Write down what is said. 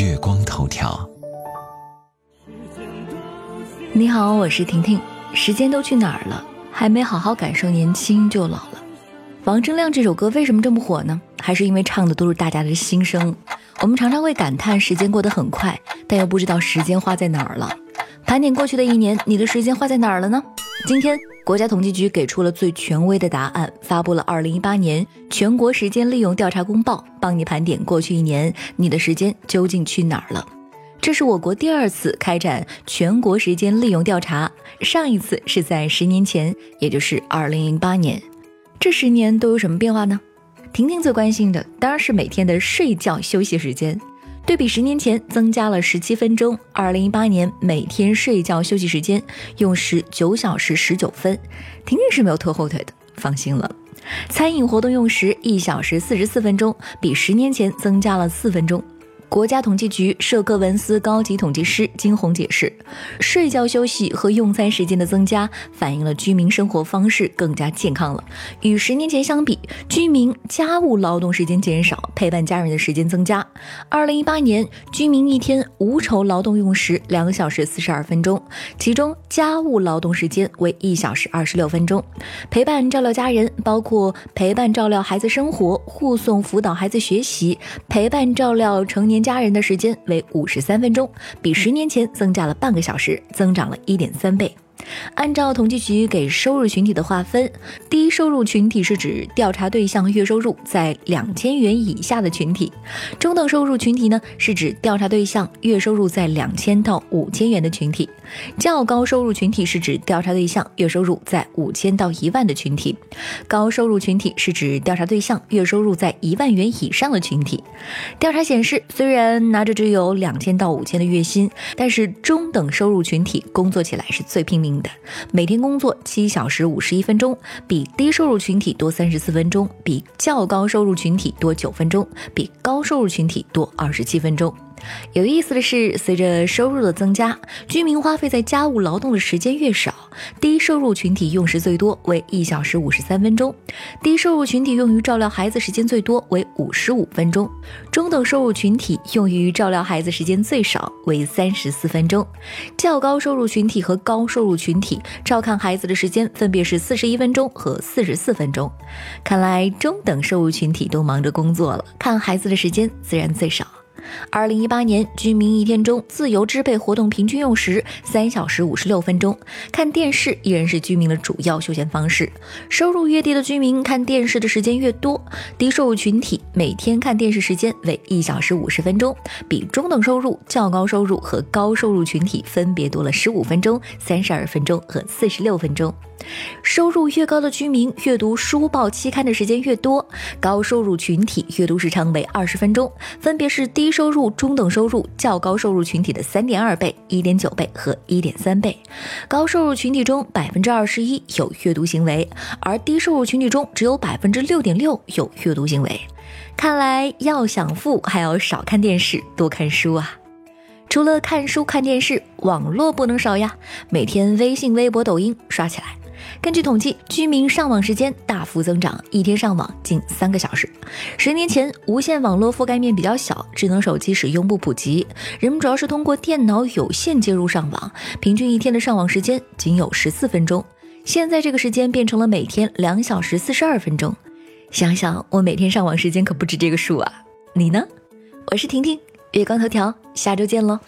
月光头条。你好，我是婷婷。时间都去哪儿了？还没好好感受年轻就老了。王铮亮这首歌为什么这么火呢？还是因为唱的都是大家的心声。我们常常会感叹时间过得很快，但又不知道时间花在哪儿了。盘点过去的一年，你的时间花在哪儿了呢？今天。国家统计局给出了最权威的答案，发布了二零一八年全国时间利用调查公报，帮你盘点过去一年你的时间究竟去哪儿了。这是我国第二次开展全国时间利用调查，上一次是在十年前，也就是二零零八年。这十年都有什么变化呢？婷婷最关心的当然是每天的睡觉休息时间。对比十年前增加了十七分钟，二零一八年每天睡觉休息时间用时九小时十九分，婷婷是没有拖后腿的，放心了。餐饮活动用时一小时四十四分钟，比十年前增加了四分钟。国家统计局社科文司高级统计师金红解释，睡觉休息和用餐时间的增加，反映了居民生活方式更加健康了。与十年前相比，居民家务劳动时间减少，陪伴家人的时间增加。二零一八年，居民一天无酬劳动用时两小时四十二分钟，其中家务劳动时间为一小时二十六分钟，陪伴照料家人，包括陪伴照料孩子生活、护送辅导孩子学习、陪伴照料成年。家人的时间为五十三分钟，比十年前增加了半个小时，增长了一点三倍。按照统计局给收入群体的划分，低收入群体是指调查对象月收入在两千元以下的群体；中等收入群体呢，是指调查对象月收入在两千到五千元的群体；较高收入群体是指调查对象月收入在五千到一万的群体；高收入群体是指调查对象月收入在一万元以上的群体。调查显示，虽然拿着只有两千到五千的月薪，但是中等收入群体工作起来是最拼命。每天工作七小时五十一分钟，比低收入群体多三十四分钟，比较高收入群体多九分钟，比高收入群体多二十七分钟。有意思的是，随着收入的增加，居民花费在家务劳动的时间越少。低收入群体用时最多为一小时五十三分钟，低收入群体用于照料孩子时间最多为五十五分钟，中等收入群体用于照料孩子时间最少为三十四分钟，较高收入群体和高收入群体照看孩子的时间分别是四十一分钟和四十四分钟。看来中等收入群体都忙着工作了，看孩子的时间自然最少。二零一八年，居民一天中自由支配活动平均用时三小时五十六分钟。看电视依然是居民的主要休闲方式。收入越低的居民看电视的时间越多。低收入群体每天看电视时间为一小时五十分钟，比中等收入、较高收入和高收入群体分别多了十五分钟、三十二分钟和四十六分钟。收入越高的居民阅读书报期刊的时间越多，高收入群体阅读时长为二十分钟，分别是低收入、中等收入、较高收入群体的三点二倍、一点九倍和一点三倍。高收入群体中百分之二十一有阅读行为，而低收入群体中只有百分之六点六有阅读行为。看来要想富，还要少看电视，多看书啊！除了看书、看电视，网络不能少呀，每天微信、微博、抖音刷起来。根据统计，居民上网时间大幅增长，一天上网近三个小时。十年前，无线网络覆盖面比较小，智能手机使用不普及，人们主要是通过电脑有线接入上网，平均一天的上网时间仅有十四分钟。现在这个时间变成了每天两小时四十二分钟。想想我每天上网时间可不止这个数啊！你呢？我是婷婷，月光头条，下周见喽。